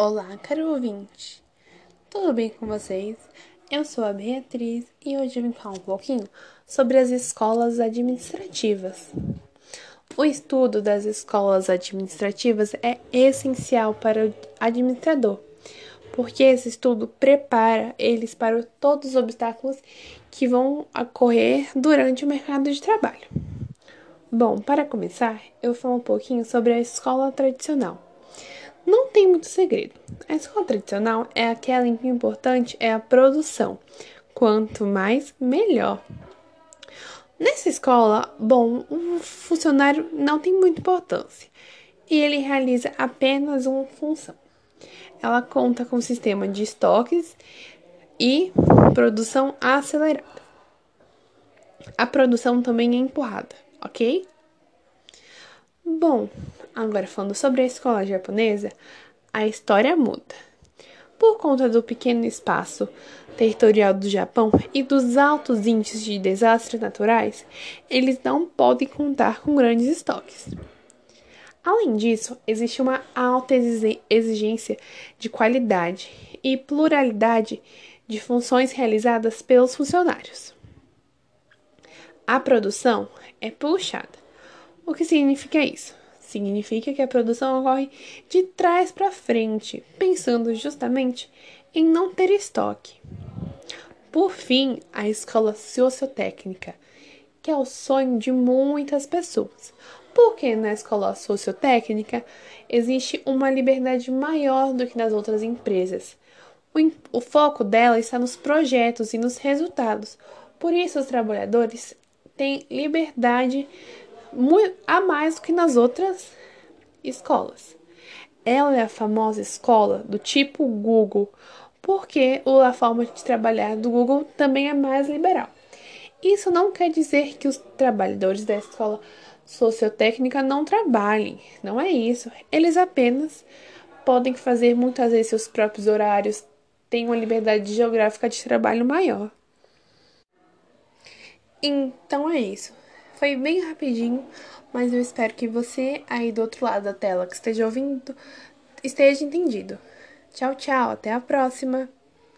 Olá, caro ouvinte! Tudo bem com vocês? Eu sou a Beatriz e hoje eu vim falar um pouquinho sobre as escolas administrativas. O estudo das escolas administrativas é essencial para o administrador, porque esse estudo prepara eles para todos os obstáculos que vão ocorrer durante o mercado de trabalho. Bom, para começar, eu vou falar um pouquinho sobre a escola tradicional. Não tem muito segredo. A escola tradicional é aquela em que o importante é a produção. Quanto mais, melhor. Nessa escola, bom, o funcionário não tem muita importância e ele realiza apenas uma função. Ela conta com um sistema de estoques e produção acelerada. A produção também é empurrada, ok? Bom, agora falando sobre a escola japonesa, a história muda. Por conta do pequeno espaço territorial do Japão e dos altos índices de desastres naturais, eles não podem contar com grandes estoques. Além disso, existe uma alta exigência de qualidade e pluralidade de funções realizadas pelos funcionários. A produção é puxada o que significa isso? Significa que a produção ocorre de trás para frente, pensando justamente em não ter estoque. Por fim, a escola sociotécnica, que é o sonho de muitas pessoas. Porque na escola sociotécnica existe uma liberdade maior do que nas outras empresas. O, o foco dela está nos projetos e nos resultados. Por isso, os trabalhadores têm liberdade a mais do que nas outras escolas. Ela é a famosa escola do tipo Google, porque a forma de trabalhar do Google também é mais liberal. Isso não quer dizer que os trabalhadores da escola sociotécnica não trabalhem, não é isso. Eles apenas podem fazer muitas vezes seus próprios horários, têm uma liberdade geográfica de trabalho maior. Então é isso. Foi bem rapidinho, mas eu espero que você aí do outro lado da tela que esteja ouvindo esteja entendido. Tchau, tchau, até a próxima!